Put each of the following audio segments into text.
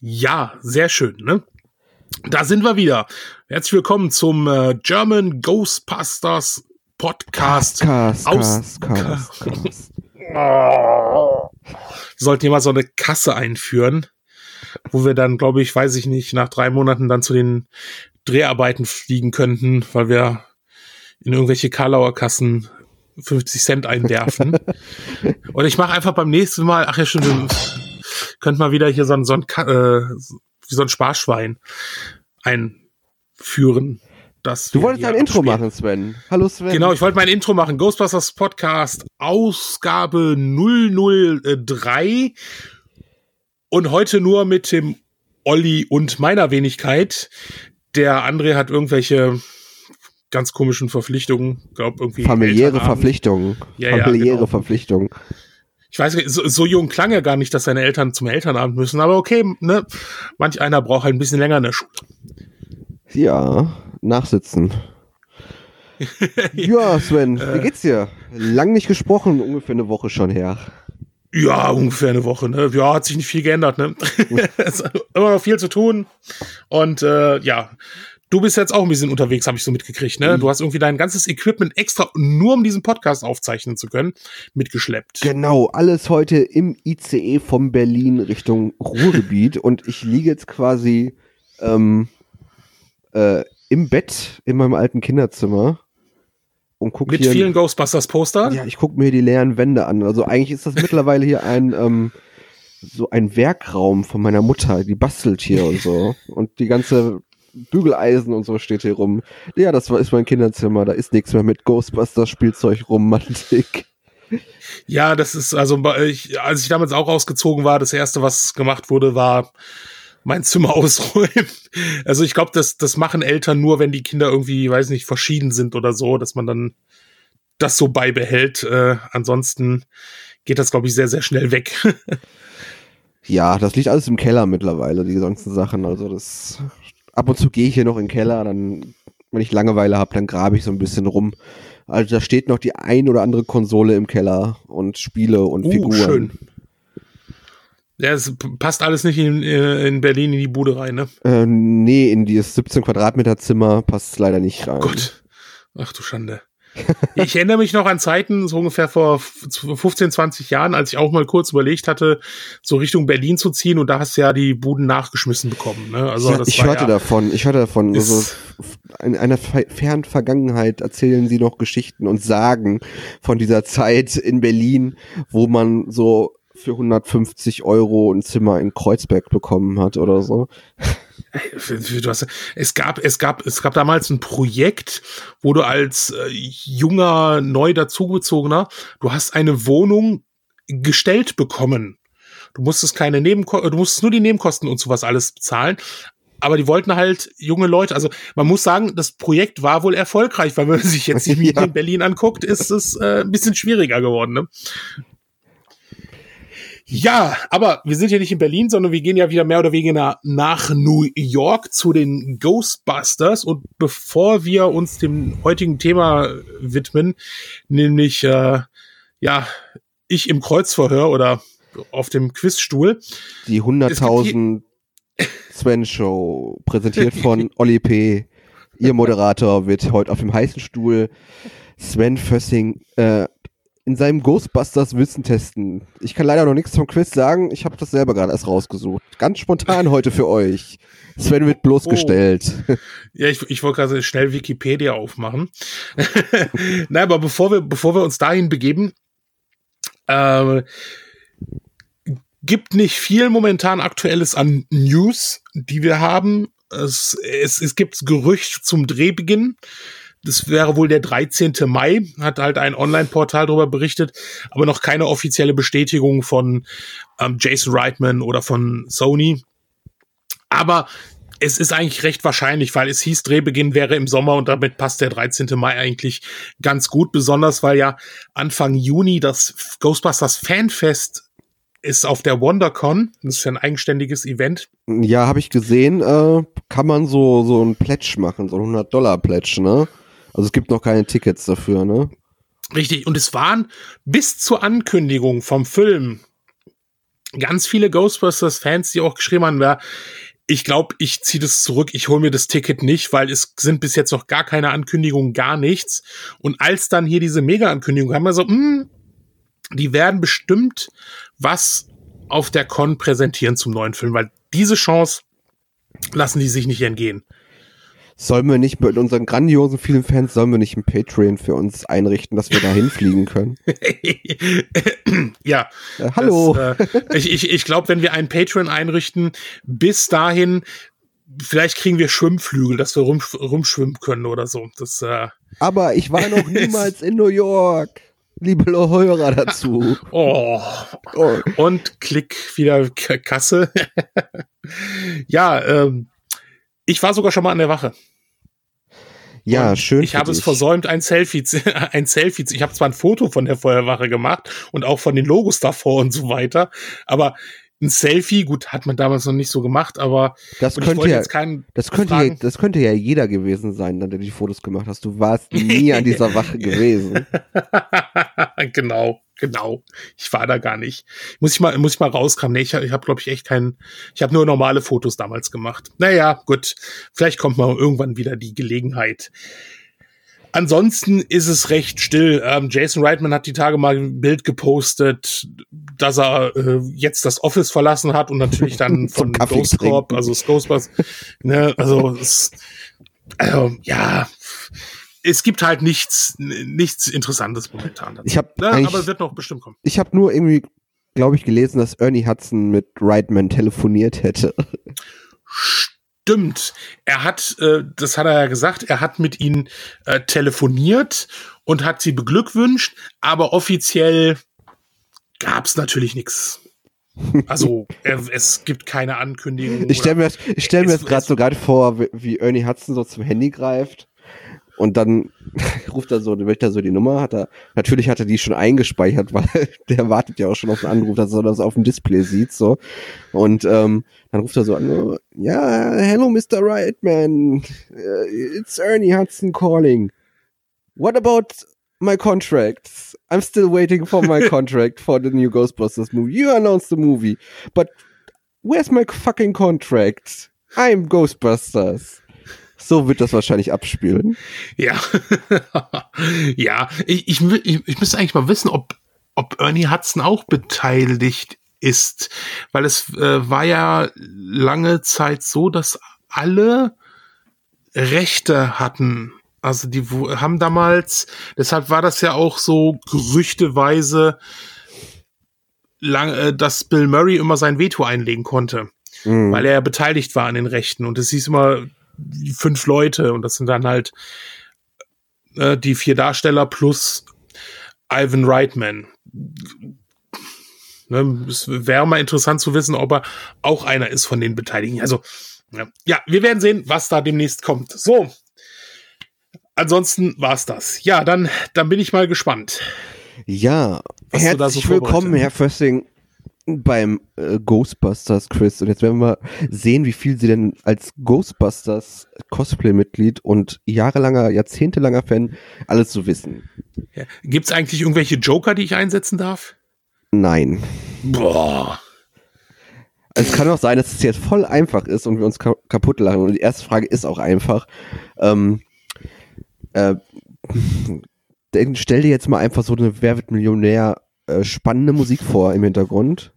Ja, sehr schön, ne? Da sind wir wieder. Herzlich willkommen zum äh, German Ghostbusters Podcast. Cast, Aus- Cast, Cast. Wir sollten hier mal so eine Kasse einführen, wo wir dann, glaube ich, weiß ich nicht, nach drei Monaten dann zu den Dreharbeiten fliegen könnten, weil wir in irgendwelche Karlauer Kassen 50 Cent einwerfen. Und ich mache einfach beim nächsten Mal, ach ja, schon, wir könnten mal wieder hier so ein, so ein, äh, wie so ein Sparschwein einführen. Das Du wolltest ein Intro machen, Sven. Hallo Sven. Genau, ich wollte mein Intro machen. Ghostbusters Podcast, Ausgabe 003. Und heute nur mit dem Olli und meiner Wenigkeit. Der André hat irgendwelche ganz komischen Verpflichtungen. Glaub irgendwie Familiäre Elternabend. Verpflichtungen. Ja, ja, Familiäre genau. Verpflichtungen. Ich weiß nicht, so, so jung klang er gar nicht, dass seine Eltern zum Elternabend müssen. Aber okay, ne? Manch einer braucht halt ein bisschen länger in der Schule. Ja, nachsitzen. ja, Sven, Äh. wie geht's dir? Lang nicht gesprochen, ungefähr eine Woche schon her. Ja, ungefähr eine Woche, ne? Ja, hat sich nicht viel geändert, ne? es ist immer noch viel zu tun. Und äh, ja, du bist jetzt auch ein bisschen unterwegs, habe ich so mitgekriegt, ne? Du hast irgendwie dein ganzes Equipment extra nur um diesen Podcast aufzeichnen zu können, mitgeschleppt. Genau, alles heute im ICE von Berlin Richtung Ruhrgebiet und ich liege jetzt quasi ähm, äh, im Bett in meinem alten Kinderzimmer und gucke Mit hier vielen Ghostbusters Poster. Ja, ich gucke mir die leeren Wände an. Also eigentlich ist das mittlerweile hier ein ähm, so ein Werkraum von meiner Mutter. Die bastelt hier und so. Und die ganze Bügeleisen und so steht hier rum. Ja, das war, ist mein Kinderzimmer. Da ist nichts mehr mit Ghostbusters Spielzeug romantik. Ja, das ist also, ich, als ich damals auch ausgezogen war, das erste, was gemacht wurde, war mein Zimmer ausräumen. Also ich glaube, das, das machen Eltern nur, wenn die Kinder irgendwie, weiß nicht, verschieden sind oder so, dass man dann das so beibehält. Äh, ansonsten geht das, glaube ich, sehr, sehr schnell weg. Ja, das liegt alles im Keller mittlerweile, die ganzen Sachen. Also das ab und zu gehe ich hier noch in den Keller, dann, wenn ich Langeweile habe, dann grabe ich so ein bisschen rum. Also da steht noch die ein oder andere Konsole im Keller und Spiele und Uh, Figuren. schön. Ja, es passt alles nicht in, äh, in Berlin in die Bude rein, ne? Äh, nee, in dieses 17 Quadratmeter Zimmer passt es leider nicht rein. Gott. Ach du Schande. Ich erinnere mich noch an Zeiten, so ungefähr vor f- 15, 20 Jahren, als ich auch mal kurz überlegt hatte, so Richtung Berlin zu ziehen und da hast du ja die Buden nachgeschmissen bekommen. Ne? Also ja, ich hörte ja, davon, ich hörte davon. Also in einer fe- fernen Vergangenheit erzählen sie noch Geschichten und Sagen von dieser Zeit in Berlin, wo man so für 150 Euro ein Zimmer in Kreuzberg bekommen hat oder so. Es gab, es gab, es gab damals ein Projekt, wo du als äh, junger, neu dazugezogener, du hast eine Wohnung gestellt bekommen. Du musstest keine Nebenkosten, du musstest nur die Nebenkosten und sowas alles bezahlen. Aber die wollten halt junge Leute, also man muss sagen, das Projekt war wohl erfolgreich, weil wenn man sich jetzt die Mieten Ja. in Berlin anguckt, ist es äh, ein bisschen schwieriger geworden. Ne? Ja, aber wir sind ja nicht in Berlin, sondern wir gehen ja wieder mehr oder weniger nach New York zu den Ghostbusters. Und bevor wir uns dem heutigen Thema widmen, nämlich äh, ja, ich im Kreuzverhör oder auf dem Quizstuhl, Die 100.000 Sven Show, präsentiert von Olli P. Ihr Moderator wird heute auf dem heißen Stuhl Sven Fössing äh, in seinem Ghostbusters Wissen testen. Ich kann leider noch nichts zum Quiz sagen. Ich habe das selber gerade erst rausgesucht. Ganz spontan heute für euch. Sven wird bloßgestellt. Ja, ich, ich wollte gerade schnell Wikipedia aufmachen. Nein, aber bevor wir, bevor wir uns dahin begeben, äh, gibt nicht viel momentan Aktuelles an News, die wir haben. Es, es, es gibt Gerücht zum Drehbeginn. Das wäre wohl der 13. Mai, hat halt ein Online-Portal darüber berichtet, aber noch keine offizielle Bestätigung von ähm, Jason Reitman oder von Sony. Aber es ist eigentlich recht wahrscheinlich, weil es hieß, Drehbeginn wäre im Sommer und damit passt der 13. Mai eigentlich ganz gut, besonders weil ja Anfang Juni das Ghostbusters Fanfest ist auf der WonderCon. Das ist ja ein eigenständiges Event. Ja, habe ich gesehen. Äh, kann man so, so ein Pledge machen, so ein 100-Dollar-Pledge, ne? Also es gibt noch keine Tickets dafür, ne? Richtig. Und es waren bis zur Ankündigung vom Film ganz viele Ghostbusters-Fans, die auch geschrieben haben, ja, ich glaube, ich ziehe das zurück, ich hole mir das Ticket nicht, weil es sind bis jetzt noch gar keine Ankündigungen, gar nichts. Und als dann hier diese Mega-Ankündigung haben wir so, mh, hm, die werden bestimmt was auf der Con präsentieren zum neuen Film, weil diese Chance lassen die sich nicht entgehen. Sollen wir nicht mit unseren grandiosen vielen Fans, sollen wir nicht ein Patreon für uns einrichten, dass wir da hinfliegen können? ja. Äh, hallo. Das, äh, ich ich, ich glaube, wenn wir einen Patreon einrichten, bis dahin, vielleicht kriegen wir Schwimmflügel, dass wir rum, rumschwimmen können oder so. Das, äh, Aber ich war noch niemals in New York. Liebe Hörer dazu. Oh. oh. Und klick wieder Kasse. ja, ähm, ich war sogar schon mal an der Wache. Ja, und schön. Ich habe es versäumt, ein Selfie, ein Selfie. Ich habe zwar ein Foto von der Feuerwache gemacht und auch von den Logos davor und so weiter, aber ein Selfie, gut, hat man damals noch nicht so gemacht, aber das könnte ja, das könnte ja, das könnte ja jeder gewesen sein, der die Fotos gemacht hast. Du warst nie an dieser Wache gewesen. genau, genau. Ich war da gar nicht. Muss ich mal, muss ich mal rauskramen. Nee, ich, ich habe, glaube ich, echt keinen. Ich habe nur normale Fotos damals gemacht. Naja, gut. Vielleicht kommt mal irgendwann wieder die Gelegenheit. Ansonsten ist es recht still. Ähm, Jason Reitman hat die Tage mal ein Bild gepostet, dass er äh, jetzt das Office verlassen hat und natürlich dann von Ghost Corp, also Ghostbusters, ne, also es, äh, ja, es gibt halt nichts, nichts Interessantes momentan. Dazu. Ich hab ne, aber es wird noch bestimmt kommen. Ich habe nur irgendwie, glaube ich, gelesen, dass Ernie Hudson mit Reitman telefoniert hätte stimmt. Er hat, äh, das hat er ja gesagt, er hat mit ihnen äh, telefoniert und hat sie beglückwünscht, aber offiziell gab es natürlich nichts. Also er, es gibt keine Ankündigung. Ich stelle mir, ich stell mir jetzt gerade so gerade vor, wie Ernie Hudson so zum Handy greift und dann ruft er so, möchte er so die Nummer, hat er, natürlich hat er die schon eingespeichert, weil der wartet ja auch schon auf den Anruf, dass er das auf dem Display sieht, so. Und ähm, dann ruft er so an, ja, hello Mr. Rightman, uh, it's Ernie Hudson calling. What about my contracts? I'm still waiting for my contract for the new Ghostbusters movie. You announced the movie, but where's my fucking contract? I'm Ghostbusters. So wird das wahrscheinlich abspielen. Ja. ja, ich, ich, ich, ich müsste eigentlich mal wissen, ob, ob Ernie Hudson auch beteiligt ist. Weil es äh, war ja lange Zeit so, dass alle Rechte hatten. Also die haben damals, deshalb war das ja auch so gerüchteweise, lang, äh, dass Bill Murray immer sein Veto einlegen konnte. Mhm. Weil er ja beteiligt war an den Rechten. Und es hieß immer, fünf Leute und das sind dann halt äh, die vier Darsteller plus Ivan Reitman. Ne, es wäre mal interessant zu wissen, ob er auch einer ist von den Beteiligten. Also, ja, wir werden sehen, was da demnächst kommt. So. Ansonsten war's das. Ja, dann, dann bin ich mal gespannt. Ja, herzlich so willkommen, Herr Fössing beim äh, Ghostbusters Quiz und jetzt werden wir sehen, wie viel sie denn als Ghostbusters Cosplay-Mitglied und jahrelanger, jahrzehntelanger Fan alles zu so wissen. Ja. Gibt es eigentlich irgendwelche Joker, die ich einsetzen darf? Nein. Boah. Es kann auch sein, dass es jetzt voll einfach ist und wir uns ka kaputt lachen. Und die erste Frage ist auch einfach. Ähm, äh, stell dir jetzt mal einfach so eine Wer wird Millionär äh, spannende Musik vor im Hintergrund.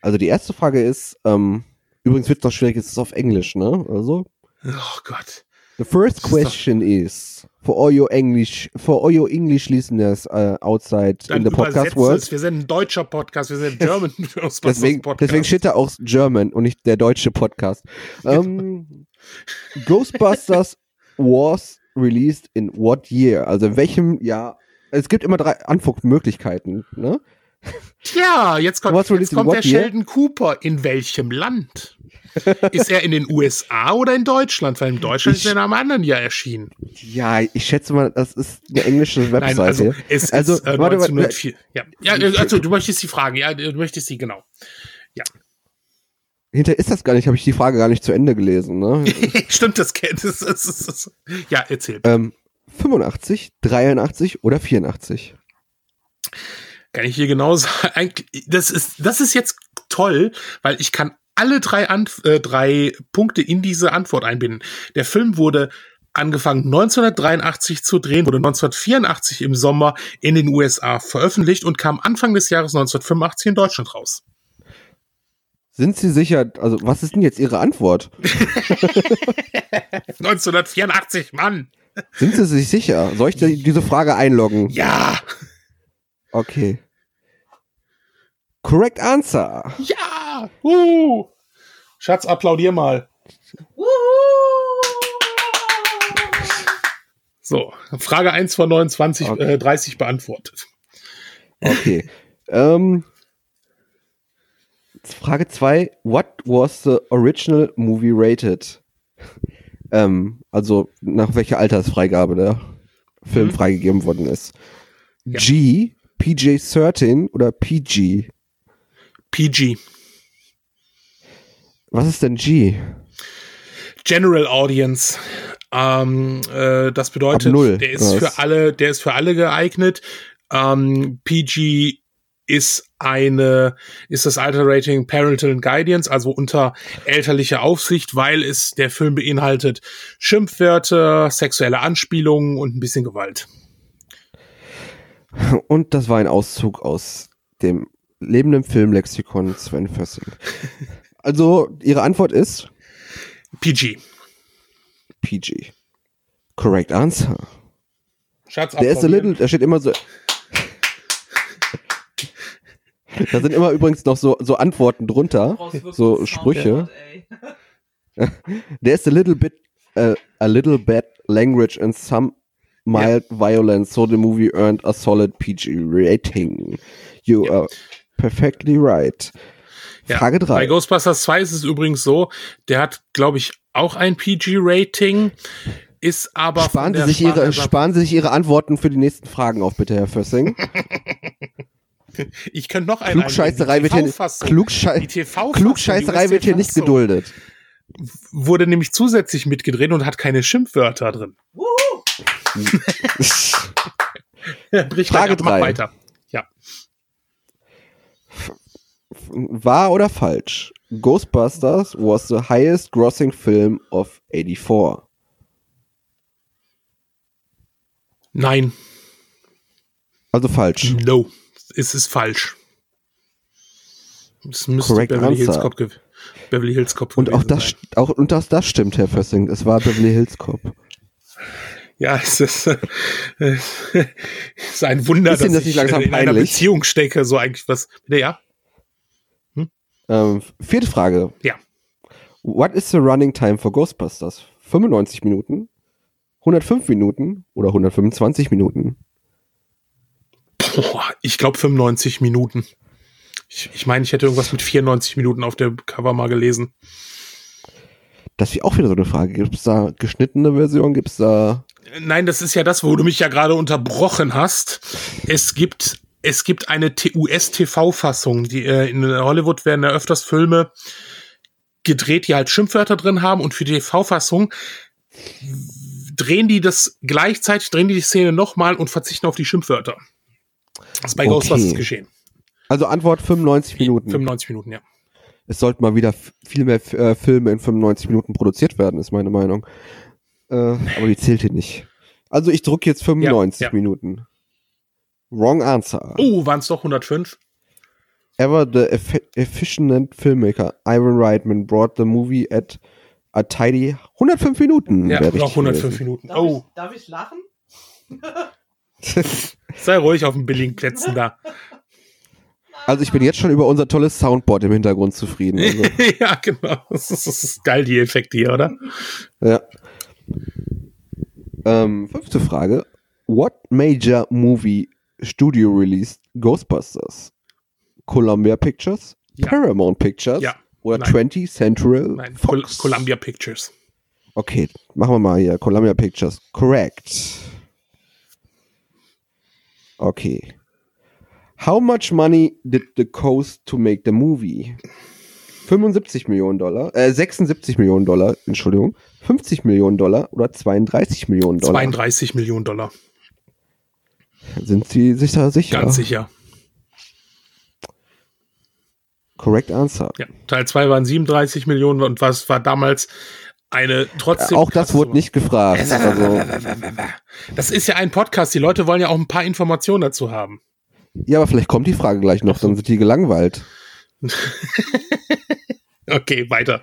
Also die erste Frage ist, ähm, übrigens wird es noch schwierig, es ist auf Englisch, ne? Also. Oh Gott. The first question is for all your English, for all your English listeners uh, outside Dann in the podcast world. Wir sind ein deutscher Podcast, wir sind ein German deswegen, Podcast. Deswegen steht da auch German und nicht der deutsche Podcast. Um, ähm, Ghostbusters was released in what year? Also in welchem Jahr? Es gibt immer drei Antwortmöglichkeiten, ne? Tja, jetzt kommt, jetzt kommt der Sheldon Cooper. In welchem Land? ist er in den USA oder in Deutschland? Weil in Deutschland ich, ist er in einem anderen Jahr erschienen. Ja, ich schätze mal, das ist eine englische Webseite. Nein, also es also, ist äh, warte, 1904. Ja. ja, also du möchtest die Frage, ja, du möchtest die, genau. Ja. Hinter ist das gar nicht, habe ich die Frage gar nicht zu Ende gelesen, ne? Stimmt, das kennt es. Ja, erzähl. Ähm, 85, 83 oder 84? Kann ich hier genau sagen. Das ist, das ist jetzt toll, weil ich kann alle drei, Anf äh, drei Punkte in diese Antwort einbinden. Der Film wurde angefangen 1983 zu drehen, wurde 1984 im Sommer in den USA veröffentlicht und kam Anfang des Jahres 1985 in Deutschland raus. Sind Sie sicher, also was ist denn jetzt Ihre Antwort? 1984, Mann! Sind Sie sich sicher? Soll ich diese Frage einloggen? Ja! Okay. Correct answer. Ja! Uh. Schatz, applaudier mal. So, Frage 1 von 29, okay. äh, 30 beantwortet. Okay. ähm, Frage 2. What was the original movie rated? Ähm, also nach welcher Altersfreigabe der Film mhm. freigegeben worden ist. Ja. G, PJ-13 oder PG? PG. Was ist denn G? General Audience. Ähm, äh, das bedeutet, der ist für alle, der ist für alle geeignet. Ähm, PG ist eine, ist das Alter-Rating Parental Guidance, also unter elterlicher Aufsicht, weil es der Film beinhaltet Schimpfwörter, sexuelle Anspielungen und ein bisschen Gewalt. Und das war ein Auszug aus dem lebenden Filmlexikon Sven Fössing. Also, Ihre Antwort ist? PG. PG. Correct answer. Schatz, Der ist a little, da steht immer so, Da sind immer übrigens noch so, so Antworten drunter, so Sprüche. There's a little bit, uh, a little bad language and some mild yeah. violence, so the movie earned a solid PG rating. You yeah. are perfectly right. Ja, Frage 3. Bei Ghostbusters 2 ist es übrigens so, der hat, glaube ich, auch ein PG-Rating, ist aber. Sparen Sie, sich ihre, sparen Sie sich Ihre Antworten für die nächsten Fragen auf, bitte, Herr Fössing. Ich könnte noch einen Klugscheißerei wird hier, Klugschei Klugscheißerei wird hier nicht geduldet. Wurde nämlich zusätzlich mitgedreht und hat keine Schimpfwörter drin. Frage 3. weiter. Ja. Wahr oder falsch? Ghostbusters was the highest grossing film of 84. Nein. Also falsch. No ist es falsch. Es müsste Correct Beverly Hills Cop, Beverly Hills Cop und auch das, sein. auch und das, das stimmt, Herr Fössing. Es war Beverly Hills Cop. Ja, es ist, äh, ist ein Wunder, ist dass das ich langsam in peinlich? einer Beziehung stecke, so eigentlich was. Ja. Hm? Ähm, vierte Frage. Ja. What is the running time for Ghostbusters? 95 Minuten, 105 Minuten oder 125 Minuten? Boah, ich glaube 95 Minuten. Ich, ich meine, ich hätte irgendwas mit 94 Minuten auf der Cover mal gelesen. Das ist auch wieder so eine Frage. Gibt es da geschnittene Version? Gibt es da. Nein, das ist ja das, wo du mich ja gerade unterbrochen hast. Es gibt, es gibt eine US-TV-Fassung. Die, äh, in Hollywood werden ja öfters Filme gedreht, die halt Schimpfwörter drin haben und für die TV-Fassung drehen die das gleichzeitig, drehen die die Szene nochmal und verzichten auf die Schimpfwörter. Das ist bei okay. Ghostbusters geschehen. Also Antwort 95 Minuten. 95 Minuten, ja. Es sollten mal wieder viel mehr äh, Filme in 95 Minuten produziert werden, ist meine Meinung. Äh, aber die zählt hier nicht. Also ich drücke jetzt 95 ja, ja. Minuten. Wrong answer. Oh, waren es doch 105? Ever the eff efficient filmmaker Ivan Reitman brought the movie at a tidy 105 Minuten. Ja, noch 105 Minuten. Darf oh. Ich, darf ich lachen? Sei ruhig auf den billigen Plätzen da. Also ich bin jetzt schon über unser tolles Soundboard im Hintergrund zufrieden. Also. ja, genau. Das ist, das ist, geil, die Effekte hier, oder? Ja. Ähm, fünfte Frage. What major movie studio released Ghostbusters? Columbia Pictures? Ja. Paramount Pictures? Ja. Oder Nein. 20 Central? Nein, Fox? Columbia Pictures. Okay, machen wir mal hier. Columbia Pictures. Correct. Okay. How much money did the cost to make the movie? 75 Millionen Dollar, äh, 76 Millionen Dollar, Entschuldigung, 50 Millionen Dollar oder 32 Millionen Dollar? 32 Millionen Dollar. Sind Sie sich da sicher? Ganz sicher. Correct answer. Ja, Teil 2 waren 37 Millionen und was war damals eine trotzdem. Auch das wurde nicht gefragt. Also, Das ist ja ein Podcast. Die Leute wollen ja auch ein paar Informationen dazu haben. ja, aber vielleicht kommt die Frage gleich noch, dann sind die gelangweilt. Okay, weiter.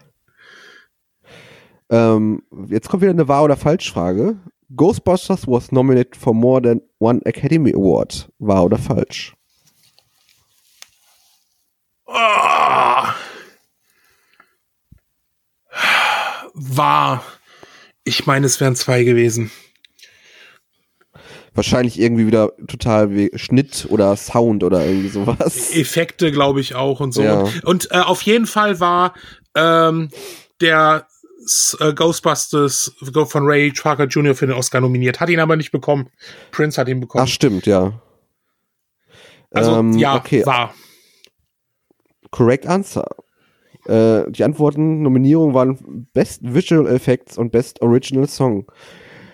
Ähm, jetzt kommt wieder eine Wahr- oder Falschfrage. Ghostbusters was nominated for more than one Academy Award. Wahr oder falsch? Oh. War. Ich meine, es wären zwei gewesen. Wahrscheinlich irgendwie wieder total wie Schnitt oder Sound oder irgendwie sowas. Effekte, glaube ich, auch und so. Ja. Und äh, auf jeden Fall war ähm, der äh, Ghostbusters von Ray Parker Jr. für den Oscar nominiert, hat ihn aber nicht bekommen. Prince hat ihn bekommen. Ach, stimmt, ja. also ähm, ja, okay. war. Correct answer. Äh, die Antworten, Nominierungen waren Best Visual Effects und Best Original Song.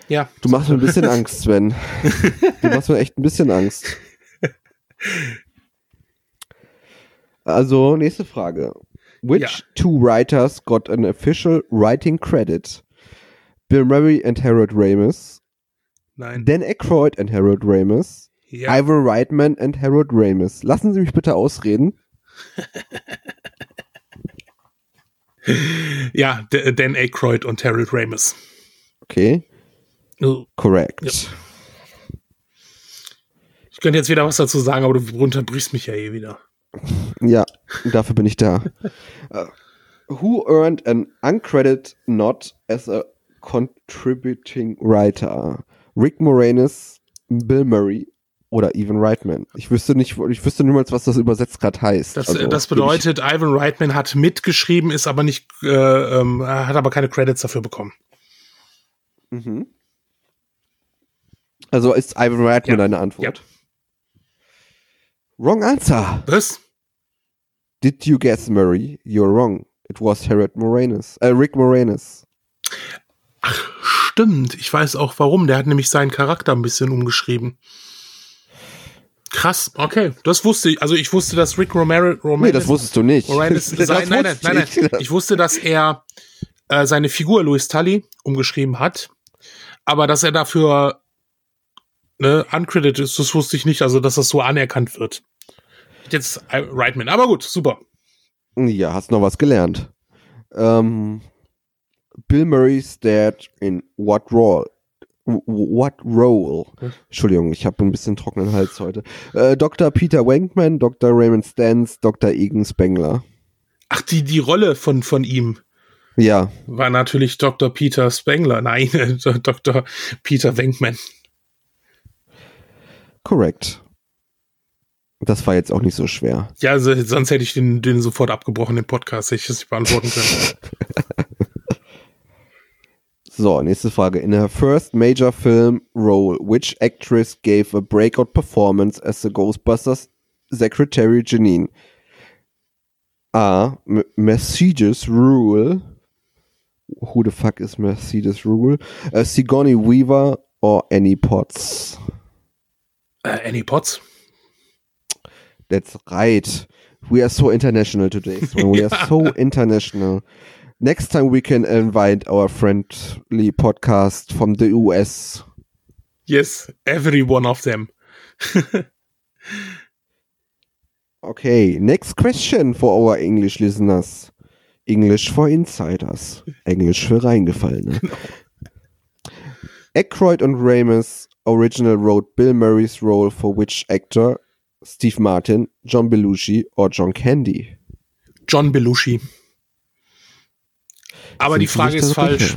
Ja. Du machst mir ein bisschen Angst, Sven. Du machst mir echt ein bisschen Angst. Also, nächste Frage. Which Ja. two writers got an official writing credit? Bill Murray and Harold Ramis, Nein. Dan Aykroyd and Harold Ramis, Ja. Ivan Reitman and Harold Ramis. Lassen Sie mich bitte ausreden. ja, Dan Aykroyd und Harold Ramis. Okay, Ich correct. könnte jetzt wieder was dazu sagen, aber du unterbrichst mich ja eh wieder. Ja, dafür bin ich da. Uh, who earned an uncredited nod as a contributing writer? Rick Moranis, Bill Murray oder Evan Reitman? Ich wüsste nicht, ich wüsste niemals, was das übersetzt gerade heißt. Das, Also, das bedeutet, Ivan Reitman hat mitgeschrieben, ist aber nicht, äh, ähm, hat aber keine Credits dafür bekommen. Ich, mhm. Also ist Ivan Reitman Ja. deine Antwort? Wrong answer. Was? Did you guess Murray? You're wrong. It was Harold Moranis. Äh, Rick Moranis. Stimmt, ich weiß auch warum. Der hat nämlich seinen Charakter ein bisschen umgeschrieben. Krass, okay, das wusste ich. Also ich wusste, dass Rick Romero, Romanis, Nee, das wusstest du nicht. Moranis sein, nein, nein, nein, ich nein. Ich wusste, dass er äh, seine Figur Louis Tully umgeschrieben hat, aber dass er dafür ne, uncredited ist, das wusste ich nicht. Also dass das so anerkannt wird. Jetzt äh, Reitman, aber gut, super. Ja, hast noch was gelernt. Ähm, Bill Murray starred in What Role? What Role? Entschuldigung, ich habe ein bisschen trockenen Hals heute. Äh, Dr. Peter Wankman, Dr. Raymond Stantz, Dr. Egan Spengler. Ach, die, die Rolle von, von ihm Ja, war natürlich Dr. Peter Spengler. Nein, Dr. Peter Wenkman. korrekt. Das war jetzt auch nicht so schwer. Ja, also, sonst hätte ich den, den sofort abgebrochen, den Podcast, hätte ich das nicht beantworten können. So, nächste Frage. In her first major film role, which actress gave a breakout performance as the Ghostbusters secretary Janine? A. M Mercedes Rule. Who the fuck is Mercedes Rule? Uh, Sigourney Weaver or Annie Potts? äh, Annie Potts. That's right. We are so international today. Sven. We are so international. Next time we can invite our friendly podcast from the US. Yes, every one of them. Okay, next question for our English listeners. English for Insiders. Englisch für Reingefallene. Aykroyd und Ramis original wrote Bill Murray's role for which actor? Steve Martin, John Belushi or John Candy? John Belushi. Aber die Frage ist falsch.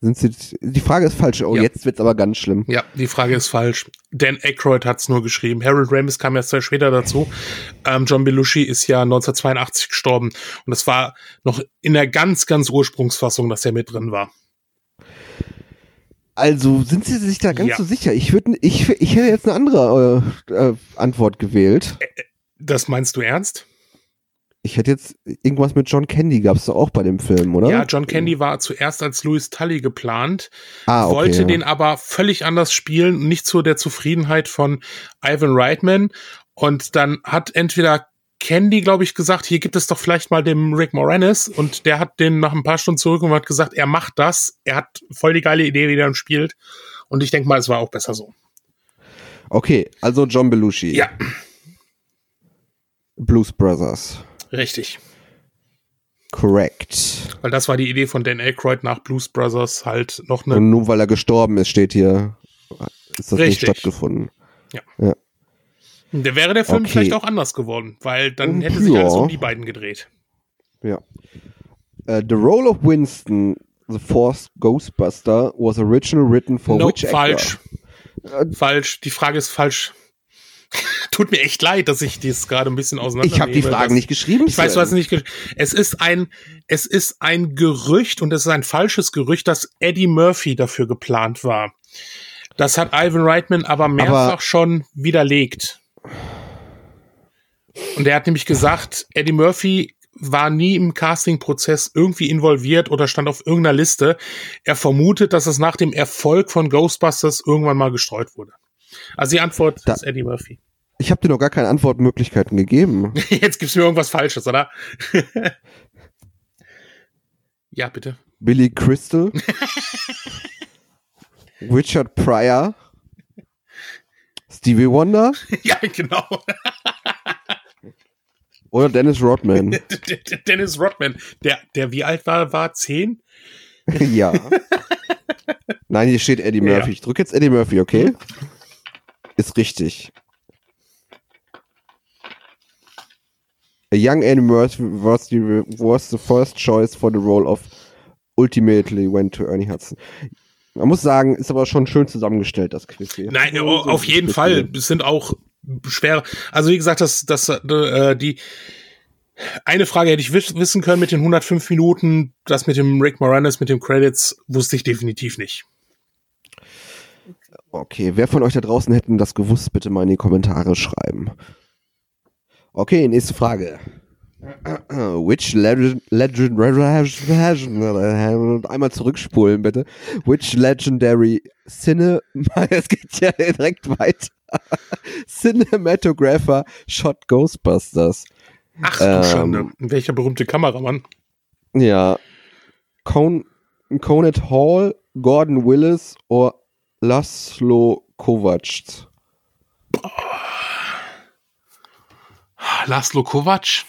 Sind Sie, die Frage ist falsch. Oh, Ja. jetzt wird's aber ganz schlimm. Ja, die Frage ist falsch. Dan Aykroyd hat's nur geschrieben. Harold Ramis kam erst sehr später dazu. Ähm, John Belushi ist ja 1982 gestorben. Und das war noch in der ganz, ganz Ursprungsfassung, dass er mit drin war. Also sind Sie sich da ganz Ja. so sicher? Ich würde, ich, ich hätte jetzt eine andere äh, äh, Antwort gewählt. Das meinst du ernst? Ich hätte jetzt irgendwas mit John Candy gab's doch auch bei dem Film, oder? Ja, John Candy war zuerst als Louis Tully geplant, ah, okay, wollte ja. den aber völlig anders spielen, nicht zu der Zufriedenheit von Ivan Reitman. Und dann hat entweder Candy, glaube ich, gesagt, hier gibt es doch vielleicht mal dem Rick Moranis und der hat den nach ein paar Stunden zurück und hat gesagt, er macht das. Er hat voll die geile Idee, wie er dann spielt. Und ich denke mal, es war auch besser so. Okay, also John Belushi. Ja. Blues Brothers. Richtig. Correct. Weil das war die Idee von Dan Aykroyd nach Blues Brothers halt noch eine. Und nur weil er gestorben ist, steht hier, ist das Richtig. nicht stattgefunden. Ja. ja. Der wäre der Film Okay. vielleicht auch anders geworden, weil dann hätte sich alles um die beiden gedreht. Ja. Uh, the role of Winston, the fourth Ghostbuster, was originally written for no, which actor? falsch. Äh, falsch. Die Frage ist falsch. Tut mir echt leid, dass ich das gerade ein bisschen auseinander Ich habe die Fragen nicht geschrieben. Ich weiß, Sven. was nicht. ge- Es ist ein, es ist ein Gerücht und es ist ein falsches Gerücht, dass Eddie Murphy dafür geplant war. Das hat Ivan Reitman aber mehrfach Aber- schon widerlegt. Und er hat nämlich gesagt, Eddie Murphy war nie im Casting-Prozess irgendwie involviert oder stand auf irgendeiner Liste. Er vermutet, dass es nach dem Erfolg von Ghostbusters irgendwann mal gestreut wurde. Also die Antwort Da- ist Eddie Murphy. Ich habe dir noch gar keine Antwortmöglichkeiten gegeben. Jetzt gibt's mir irgendwas Falsches, oder? ja, bitte. Billy Crystal, Richard Pryor, Stevie Wonder ja, genau. oder Dennis Rodman. Dennis Rodman, der, der wie alt war, war zehn? ja. Nein, hier steht Eddie Ja. Murphy. Ich drücke jetzt Eddie Murphy, okay? Ist richtig. A young Murphy was the, was the first choice for the role of ultimately went to Ernie Hudson. Man muss sagen, ist aber schon schön zusammengestellt, das Quiz hier. Nein, So, auf jeden. Fall. Es sind auch schwere. Also wie gesagt, das, das, äh, die eine Frage hätte ich wiss, wissen können mit den 105 Minuten. Das mit dem Rick Moranis, mit den Credits, wusste ich definitiv nicht. Okay, wer von euch da draußen hätten das gewusst, bitte mal in die Kommentare schreiben. Okay, nächste Frage. Which legend, legend, einmal zurückspulen bitte. Which legendary Cine, es geht ja direkt weiter. Cinematographer shot Ghostbusters. Ach, du Ähm. Schande. Welcher berühmte Kameramann? Ja. Con Conet Hall, Gordon Willis oder Laszlo Kovac. Laszlo Kovac?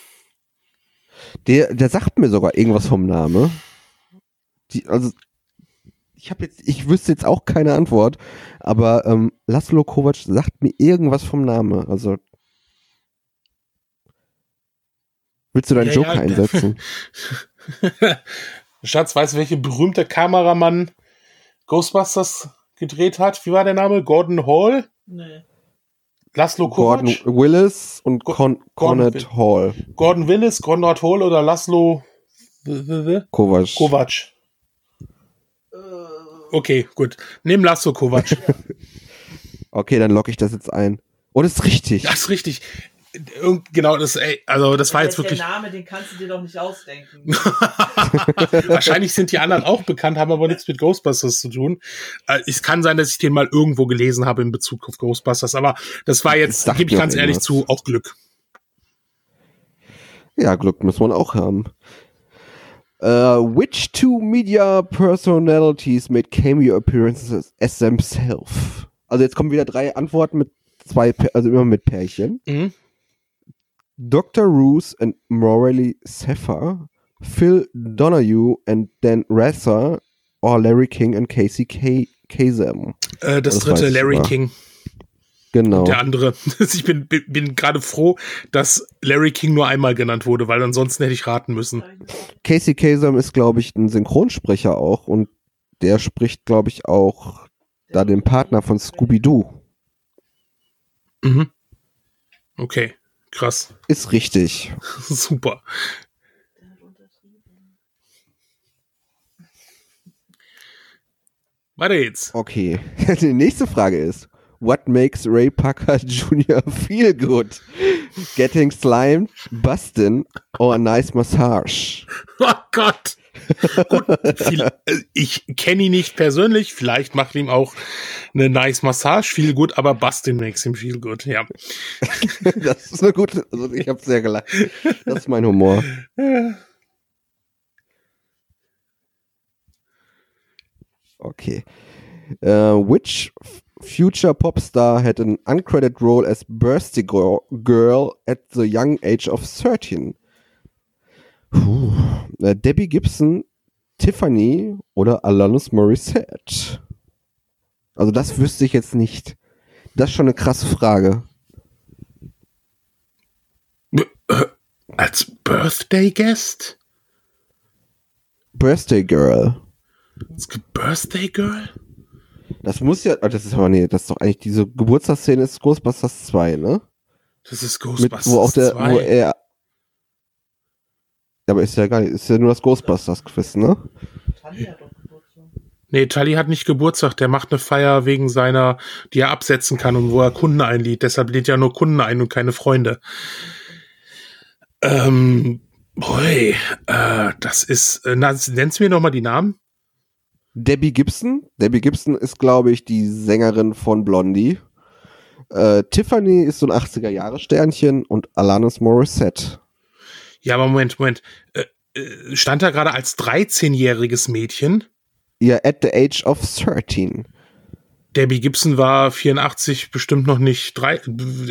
Der, der sagt mir sogar irgendwas vom Name. Die, also, ich habe jetzt, ich wüsste jetzt auch keine Antwort, aber ähm, Laszlo Kovac sagt mir irgendwas vom Name. Also, willst du deinen Ja, Joker ja. einsetzen? Schatz, weißt du, welche berühmte Kameramann Ghostbusters gedreht hat? Wie war der Name? Gordon Hall? Nee. Laszlo Kovac? Gordon Willis und Con Gordon Conet Hall. Gordon Willis, Gordon Hall oder Laszlo Kovac. Kovac? Äh, Okay, gut. Nimm Laszlo Kovac. Okay, dann logge ich das jetzt ein. Oh, das ist richtig. Das ist richtig. Genau, das, ey, also das war jetzt der wirklich. Name, den kannst du dir doch nicht ausdenken. Wahrscheinlich sind die anderen auch bekannt, haben aber nichts mit Ghostbusters zu tun. Äh, Es kann sein, dass ich den mal irgendwo gelesen habe in Bezug auf Ghostbusters, aber das war jetzt, gebe ich ganz ehrlich irgendwas. zu, auch Glück. Ja, Glück muss man auch haben. Uh, which two media personalities made cameo appearances as themselves? Also jetzt kommen wieder drei Antworten mit zwei, also immer mit Pärchen. Mhm. Dr. Roos and Morley Sefer, Phil Donahue and Dan Rasser, or Larry King and Casey K Kasem. Äh, das, Das dritte, Larry sogar. King. Genau. Der andere. Ich bin, bin, bin gerade froh, dass Larry King nur einmal genannt wurde, weil ansonsten hätte ich raten müssen. Casey Kasem ist, glaube ich, ein Synchronsprecher auch und der spricht, glaube ich, auch da den Partner von Scooby-Doo. Mhm. Okay, krass. Ist richtig. Super. Weiter geht's. Okay. Die nächste Frage ist: What makes Ray Parker Jr. feel good? Getting slimed, bustin' or a nice massage? Oh Gott. Gut, viel, äh, ich kenne ihn nicht persönlich, vielleicht macht ihm auch eine nice Massage viel gut, aber Bustin makes him feel good, ja. das ist eine gute, also ich habe sehr gelacht. Das ist mein Humor. Okay. Uh, which future pop star had an uncredited role as birthday girl at the young age of 13? Puh. Uh, Debbie Gibson, Tiffany oder Alanis Morissette? Also das wüsste ich jetzt nicht. Das ist schon eine krasse Frage. Als Birthday Guest? Birthday Girl. Birthday Girl? Das muss ja, das ist aber nee, das ist doch eigentlich diese Geburtstagsszene ist Ghostbusters 2, ne? Das ist Ghostbusters Mit, wo auch der, 2. wo er, aber ist ja gar nicht, ist ja nur das Ghostbusters Quiz, ne? Tanja hat doch Geburtstag. Nee, Tully hat nicht Geburtstag, der macht eine Feier wegen seiner, die er absetzen kann und wo er Kunden einlädt. Deshalb lädt er nur Kunden ein und keine Freunde. Ähm, boy, äh, das ist, äh, nennst du mir nochmal die Namen? Debbie Gibson. Debbie Gibson ist, glaube ich, die Sängerin von Blondie. Äh, Tiffany ist so ein 80er-Jahre-Sternchen und Alanis Morissette. Ja, aber Moment, Moment. Äh, äh, stand da gerade als 13-jähriges Mädchen? Ja, at the age of 13. Debbie Gibson war 84 bestimmt noch nicht drei,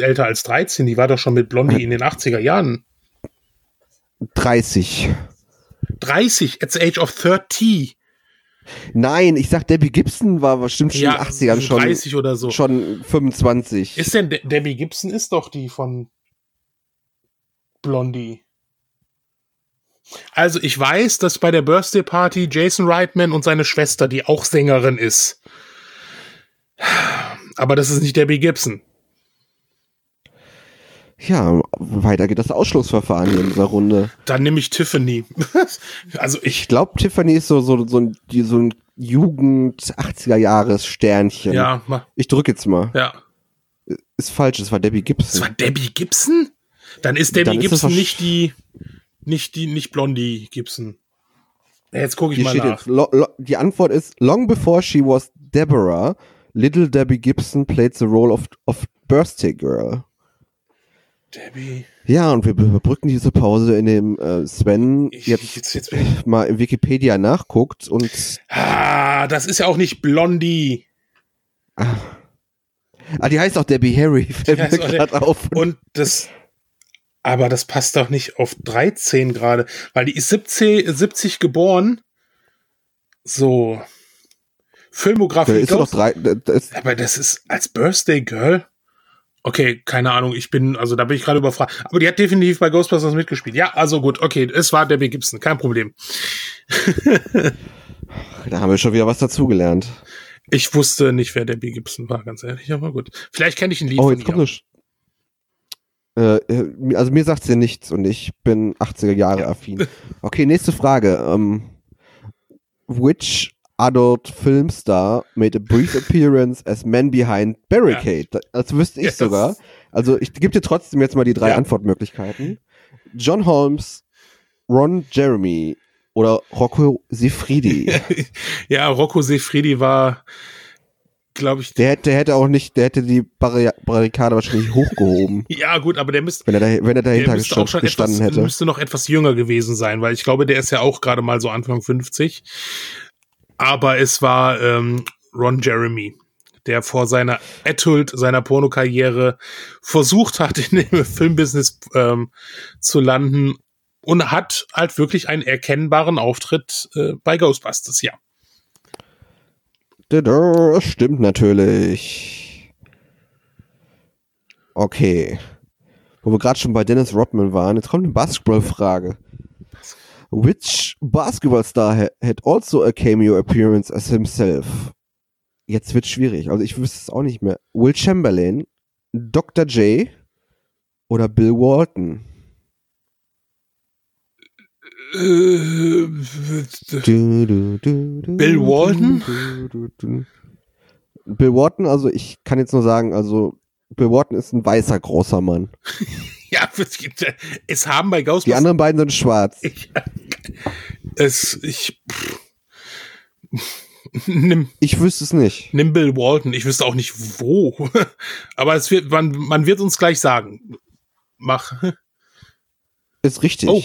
älter als 13. Die war doch schon mit Blondie in den 80er Jahren. 30. 30, at the age of 30. Nein, ich sag, Debbie Gibson war bestimmt schon in den 80ern schon, 30 oder so. schon 25. Ist denn De Debbie Gibson ist doch die von Blondie. Also ich weiß, dass bei der Birthday Party Jason Reitman und seine Schwester, die auch Sängerin ist. Aber das ist nicht Debbie Gibson. Ja, weiter geht das Ausschlussverfahren hier in dieser Runde. Dann nehme ich Tiffany. also ich. Ich glaube, Tiffany ist so, so, so, ein, so ein Jugend 80er Jahres Sternchen. Ja, ma, Ich drücke jetzt mal. ja. Ist falsch, es war Debbie Das Gibson. war Debbie Gibson? Dann ist Debbie Dann es Gibson nicht die, nicht die, nicht Blondie Gibson. Jetzt gucke ich Hier mal nach. lo, lo, die Antwort ist, long before she was Deborah, little Debbie Gibson played the role of, of Birthday Girl. Debbie. Ja, und wir überbrücken diese Pause, in dem äh, Sven Ich, jetzt, jetzt, jetzt ich, mal in Wikipedia nachguckt und ah, das ist ja auch nicht Blondie. ah, die heißt auch Debbie Harry, fällt mir gerade auf. Und das, aber das passt doch nicht auf 13 gerade, weil die ist 70, 70 geboren. So. Filmografie. Da ist doch drei, da, da ist, aber das ist als Birthday Girl. Okay, keine Ahnung, ich bin, also da bin ich gerade überfragt. Aber die hat definitiv bei Ghostbusters mitgespielt. Ja, also gut, okay, es war Debbie Gibson, kein Problem. da haben wir schon wieder was dazugelernt. Ich wusste nicht, wer Debbie Gibson war, ganz ehrlich, aber gut. Vielleicht kenne ich ein Lied Oh, jetzt kommt eine. Äh, äh, also mir sagt sie nichts und ich bin 80er Jahre affin. Okay, nächste Frage. Ähm, which adult film star made a brief appearance as Man Behind Barricade? Das wüsste ich Yes. sogar. Also ich gebe dir trotzdem jetzt mal die drei Ja. Antwortmöglichkeiten. John Holmes, Ron Jeremy oder Rocco Sifridi. ja, Rocco Sefredi war, glaube ich, Der hätte, der hätte auch nicht, der hätte die Barri Barrikade wahrscheinlich hochgehoben, ja gut, aber der müsste wenn er, da, wenn er dahinter müsste auch gestanden, schon gestanden etwas, hätte. müsste noch etwas jünger gewesen sein, weil ich glaube, der ist ja auch gerade mal so Anfang 50. Aber es war ähm, Ron Jeremy, der vor seiner Adult, seiner Pornokarriere versucht hat, in dem Filmbusiness ähm, zu landen und hat halt wirklich einen erkennbaren Auftritt äh, bei Ghostbusters, ja. Das stimmt natürlich. Okay. Wo wir gerade schon bei Dennis Rodman waren, jetzt kommt eine Basketball-Frage. Which basketball star ha had also a cameo appearance as himself? Jetzt wird schwierig, also ich wüsste es auch nicht mehr. Will Chamberlain, Dr. J oder Bill Walton? Du, du, du, du, Bill Walton? Bill Walton, also ich kann jetzt nur sagen, also Bill Walton ist ein weißer großer Mann. ja, es haben bei Die Ghostbusters anderen beiden sind schwarz. Ich, es, ich, pff, nimm, Ich wüsste es nicht. nimm Bill Walton. Ich wüsste auch nicht wo. Aber es wird, man, man wird uns gleich sagen. Mach. Ist richtig. Oh.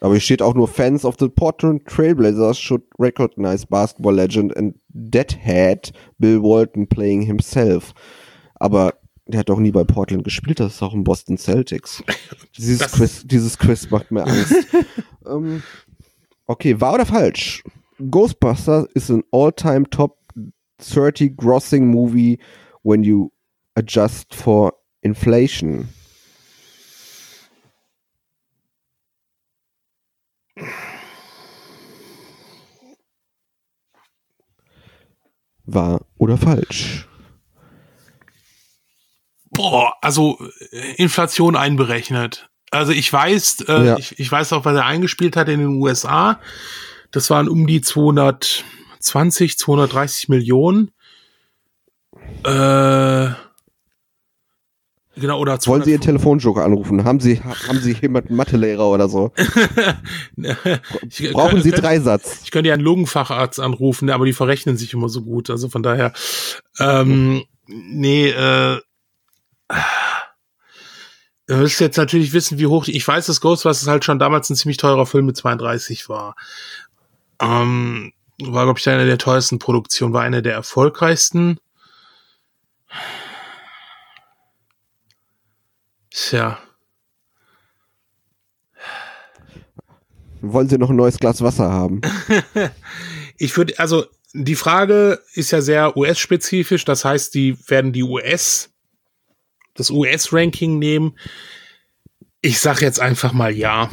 Aber hier steht auch nur Fans of the Portland Trailblazers should recognize basketball legend and deadhead Bill Walton playing himself. Aber der hat doch nie bei Portland gespielt, das ist auch in Boston Celtics. Dieses, Das- Quiz, dieses Quiz macht mir Angst. ähm, okay, wahr oder falsch? Ghostbusters is an all-time top 30 grossing movie when you adjust for inflation. Wahr oder falsch? Boah, also äh, Inflation einberechnet. Also ich weiß, äh, Ja. ich, ich weiß auch, was er eingespielt hat in den USA. Das waren um die 220, 230 Millionen. Äh, genau, oder Wollen Sie Ihren 200 Telefonjoker anrufen? Haben Sie, haben Sie jemanden Mathelehrer oder so? Ich- Brauchen Sie könnte- Dreisatz? Ich könnte ja einen Lungenfacharzt anrufen, aber die verrechnen sich immer so gut. Also von daher, ähm, nee, äh, ihr müsst jetzt natürlich wissen, wie hoch, ich weiß, dass Ghostbusters halt schon damals ein ziemlich teurer Film mit 32 war. Ähm, war, glaube ich, eine der teuersten Produktionen, war eine der erfolgreichsten. Tja, Wollen Sie noch ein neues Glas Wasser haben? Ich würde, also die Frage ist ja sehr US-spezifisch, das heißt, die werden die US, das US-Ranking nehmen. Ich sag jetzt einfach mal ja.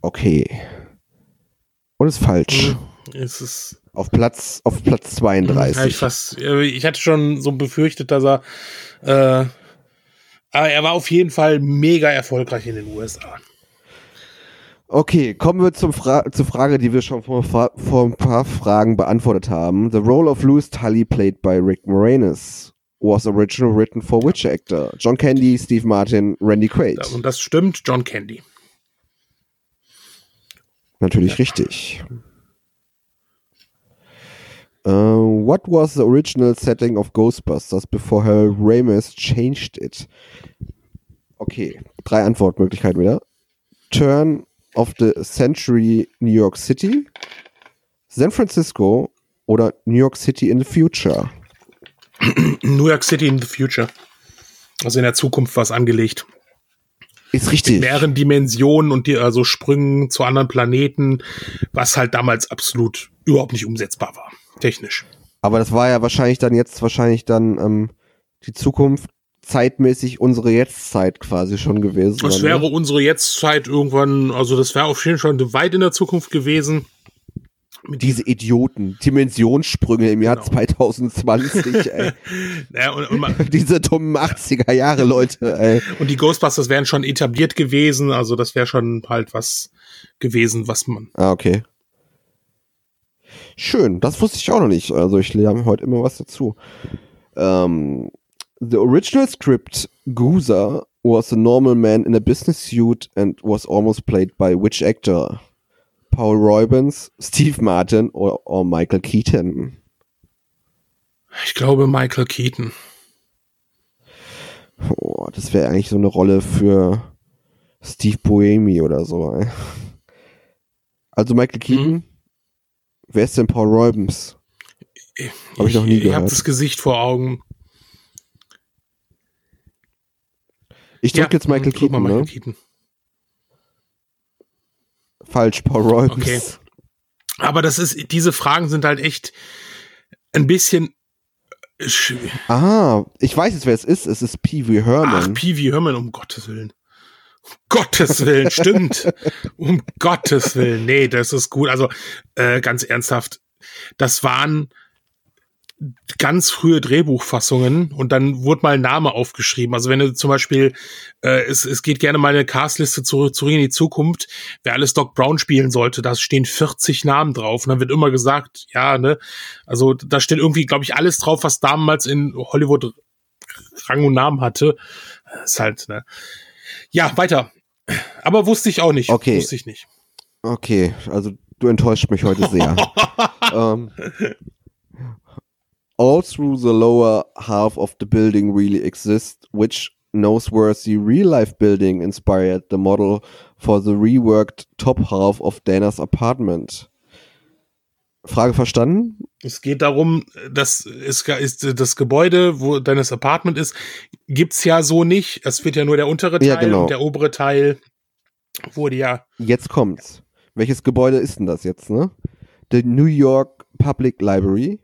Okay. Und ist falsch. Es ist, Auf Platz, auf Platz ja, ich, 32. fast, äh, ich hatte schon so befürchtet, dass er, äh, aber er war auf jeden Fall mega erfolgreich in den USA. Okay, kommen wir zum Fra zur Frage, die wir schon vor, vor ein paar Fragen beantwortet haben. The role of Louis Tully played by Rick Moranis was originally written for which actor? John Candy, Steve Martin, Randy Quaid. Und das stimmt, John Candy. Natürlich richtig. Uh, what was the original setting of Ghostbusters before Harold Ramis changed it? Okay, drei Antwortmöglichkeiten wieder. Turn of the Century New York City, San Francisco oder New York City in the Future. New York City in the Future. Also in der Zukunft was angelegt. Ist richtig. mehreren Dimensionen und die also Sprüngen zu anderen Planeten, was halt damals absolut überhaupt nicht umsetzbar war, technisch. Aber das war ja wahrscheinlich dann jetzt wahrscheinlich dann ähm, die Zukunft zeitmäßig unsere Jetztzeit quasi schon gewesen. Das wäre ne? unsere Jetztzeit irgendwann, also das wäre auf jeden Fall schon weit in der Zukunft gewesen. Diese Idioten, Dimensionssprünge im Jahr Genau. 2020, ey. Ja, und, und, man- Diese dummen 80er Jahre Leute, ey. und die Ghostbusters wären schon etabliert gewesen, also das wäre schon halt was gewesen, was man. Ah, okay. Schön, das wusste ich auch noch nicht. Also ich lerne heute immer was dazu. Ähm, the original script, Goozer, was a normal man in a business suit and was almost played by which actor? Paul Reubens, Steve Martin or, or Michael Keaton? Ich glaube Michael Keaton. Oh, das wäre eigentlich so eine Rolle für Steve Boemi oder so. Ey. Also Michael Keaton. Wer ist denn Paul Reubens? Hab ich noch nie Ich habe gehört. das Gesicht vor Augen. Ich drücke jetzt Michael drück mal Keaton, Michael ne? Keaton. Falsch, Paul Reubens. Okay. Aber das ist, diese Fragen sind halt echt ein bisschen. sch- Ah, ich weiß jetzt, wer es ist. Es ist Pee Wee Ach, Herman. Peewee Herman, um Gottes Willen. Gottes Willen, stimmt. Um Gottes Willen. Nee, das ist gut. Also, äh, ganz ernsthaft. Das waren ganz frühe Drehbuchfassungen und dann wurde mal ein Name aufgeschrieben. Also wenn du zum Beispiel, äh, es, es geht gerne mal eine Castliste zurück, zurück in die Zukunft, wer alles Doc Brown spielen sollte, da stehen 40 Namen drauf und dann wird immer gesagt, ja, ne, also da steht irgendwie, glaube ich, alles drauf, was damals in Hollywood Rang und Namen hatte. Das ist halt, ne. Ja, weiter. Aber wusste ich auch nicht. Okay. Wusste ich nicht. Okay, also du enttäuscht mich heute sehr. um, all through the lower half of the building really exists, which noteworthy real-life building inspired the model for the reworked top half of Dana's apartment. Frage verstanden? Es geht darum, dass es ist das Gebäude, wo deines Apartment ist, gibt's ja so nicht. Es wird ja nur der untere Teil Ja, genau. und der obere Teil wurde ja. Jetzt kommt's. Welches Gebäude ist denn das jetzt, ne? The New York Public Library,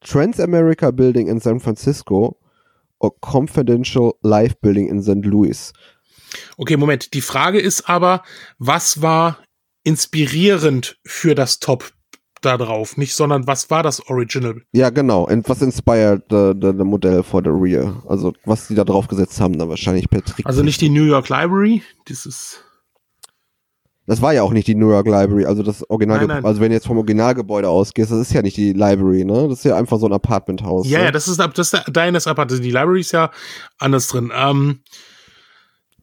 Transamerica Building in San Francisco or Confidential Life Building in St. Louis. Okay, Moment. Die Frage ist aber, was war inspirierend für das Top da drauf? Nicht, sondern was war das Original? Ja, genau. Und was inspired the, the, the Modell for the rear? Also, was die da drauf gesetzt haben, dann wahrscheinlich Patrick. Also nicht die New York Library. Dieses. Das war ja auch nicht die New York Library, also das Original, also wenn du jetzt vom Originalgebäude ausgehst, das ist ja nicht die Library, ne? Das ist ja einfach so ein Apartmenthaus. Ja, ne? ja, das ist, das ist deines Apartment. Die Library ist ja anders drin. Ähm,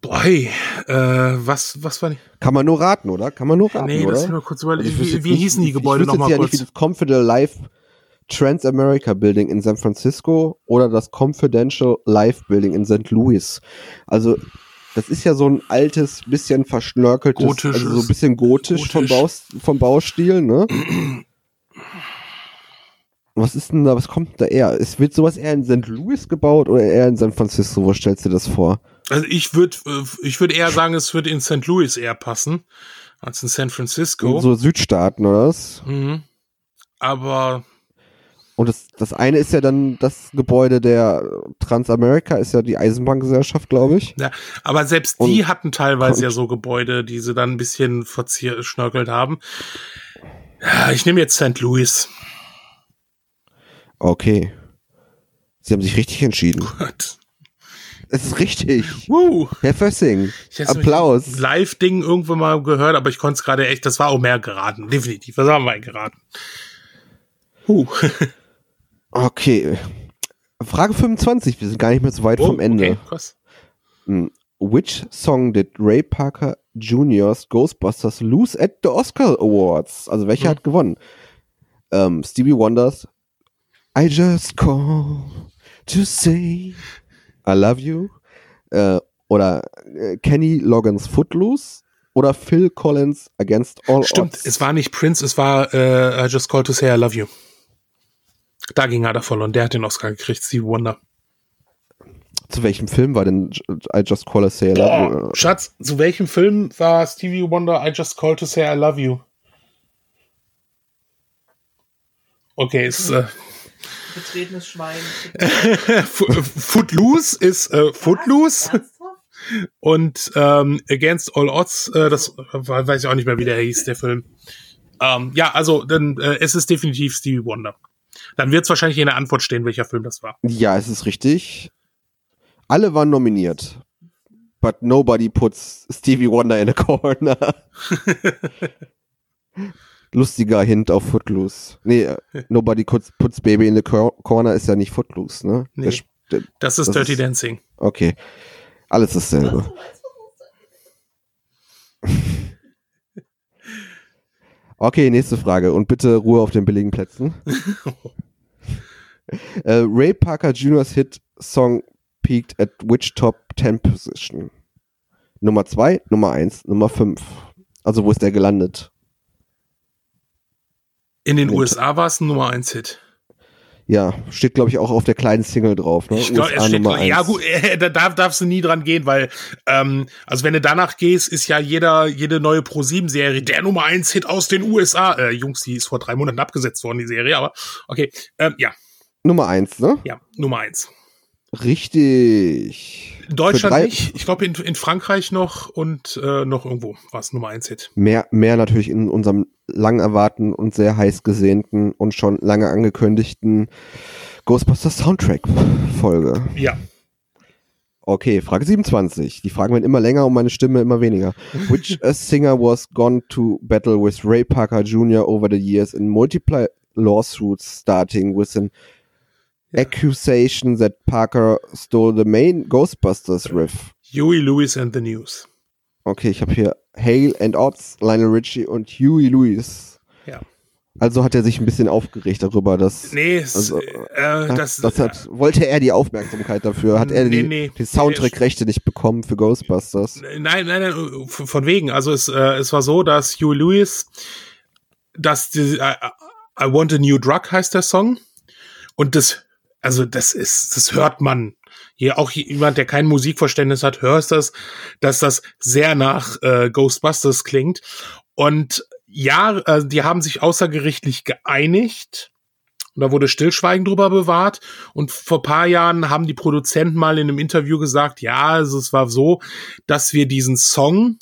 boah, hey, äh, was, was war die? Kann man nur raten, oder? Kann man nur raten, Nee, oder? lass mich mal kurz Also überlegen. wüsste wie wie nicht- hießen die Gebäude nochmal ja kurz? nicht, wie das Confidential Life Transamerica Building in San Francisco oder das Confidential Life Building in St. Louis. Also, das ist ja so ein altes, bisschen verschnörkeltes, Gotisches. also so ein bisschen gotisch, Vom, Gotisch. Baus, vom Baustil, ne? Was ist denn da, was kommt da eher? Es wird sowas eher in St. Louis gebaut oder eher in San Francisco? Wo stellst du das vor? Also ich würde ich würde eher sagen, es würde in St. Louis eher passen als in San Francisco. So Südstaaten oder was? Mhm. Aber Und das, das eine ist ja dann das Gebäude der Transamerica, ist ja die Eisenbahngesellschaft, glaube ich. ja, aber selbst Und- die hatten teilweise ja so Gebäude, die sie dann ein bisschen verschnörkelt haben. Ja, ich nehme jetzt St. Louis. Okay. Sie haben sich richtig entschieden. Gott. Es ist richtig. Woo. Herr Fössing, Applaus. Live-Ding irgendwo mal gehört, aber ich konnte es gerade echt, das war auch mehr geraten. Definitiv. Das haben wir geraten. Huh. Okay. Frage 25, wir sind gar nicht mehr so weit Oh, vom Ende. Okay, krass. Hm. Which song did Ray Parker Jr.'s Ghostbusters lose at the Oscar Awards? Also welcher Hm. hat gewonnen? Ähm, Stevie Wonders I just call to say I love you. Äh, oder äh, Kenny Loggins Footloose oder Phil Collins Against All Stimmt, Odds. es war nicht Prince, es war äh, I Just Called to Say I Love You. Da ging er davon und der hat den Oscar gekriegt, Steve Wonder. Zu welchem Film war denn I Just Call to Say I love you? Boah, Schatz, zu welchem Film war Stevie Wonder I Just Called to Say I Love You? Okay, ist äh, Betretenes Schwein. Footloose ist äh, Footloose Ernsthaft? und ähm, Against All Odds, äh, das äh, weiß ich auch nicht mehr, wie der hieß, der Film. Ähm, ja, also dann äh, es ist definitiv Stevie Wonder. Dann wird es wahrscheinlich in der Antwort stehen, welcher Film das war. Ja, es ist richtig. Alle waren nominiert. But nobody puts Stevie Wonder in a corner. Lustiger Hint auf Footloose. Nee, äh, nobody puts, puts Baby in the cor corner ist ja nicht Footloose, ne? Nee. Sp- der- Das ist Das Dirty ist- Dancing. Okay. Alles dasselbe. Okay, nächste Frage. Und bitte Ruhe auf den billigen Plätzen. äh, Ray Parker Jr.'s Hit Song peaked at which top 10 position? Nummer 2, Nummer 1, Nummer 5. Also wo ist der gelandet? In den Nee. USA war es ein Nummer 1 Hit. Ja, steht glaube ich auch auf der kleinen Single drauf. Ne? Ich glaub, es steht, Nummer ja 1. gut, äh, da darf, darfst du nie dran gehen, weil ähm, also wenn du danach gehst, ist ja jeder jede neue Pro 7 Serie der Nummer 1 Hit aus den USA. Äh, Jungs, die ist vor drei Monaten abgesetzt worden die Serie, aber okay, ähm, ja, Nummer 1, ne? ja Nummer 1. Richtig. In Deutschland drei- nicht, ich glaube in, in Frankreich noch und äh, noch irgendwo war es Nummer 1 Hit. Mehr, mehr natürlich in unserem lang erwarteten und sehr heiß gesehnten und schon lange angekündigten Ghostbusters Soundtrack Folge. Ja, Okay, Frage 27. Die Fragen werden immer länger und meine Stimme immer weniger. Which a singer was gone to battle with Ray Parker Jr. over the years in multiple lawsuits starting with an. Accusation that Parker stole the main Ghostbusters riff? Huey Lewis and the News. Okay, ich habe hier Hale and Odds, Lionel Richie und Huey Lewis. Ja. Also hat er sich ein bisschen aufgeregt darüber, dass. Nee, Also, äh, das, das hat, wollte er die Aufmerksamkeit dafür? Hat er Nee, die, nee. die Soundtrack-Rechte nicht bekommen für Ghostbusters? Nein, nein, nein, von wegen. Also es, äh, es war so, dass Huey Lewis, dass die, äh, I Want a New Drug heißt der Song. Und das, also das ist, das hört man. Hier auch jemand, der kein Musikverständnis hat, hört das, dass das sehr nach äh, Ghostbusters klingt. Und ja, äh, die haben sich außergerichtlich geeinigt. Und da wurde Stillschweigen drüber bewahrt. Und vor paar Jahren haben die Produzenten mal in einem Interview gesagt, ja, also es war so, dass wir diesen Song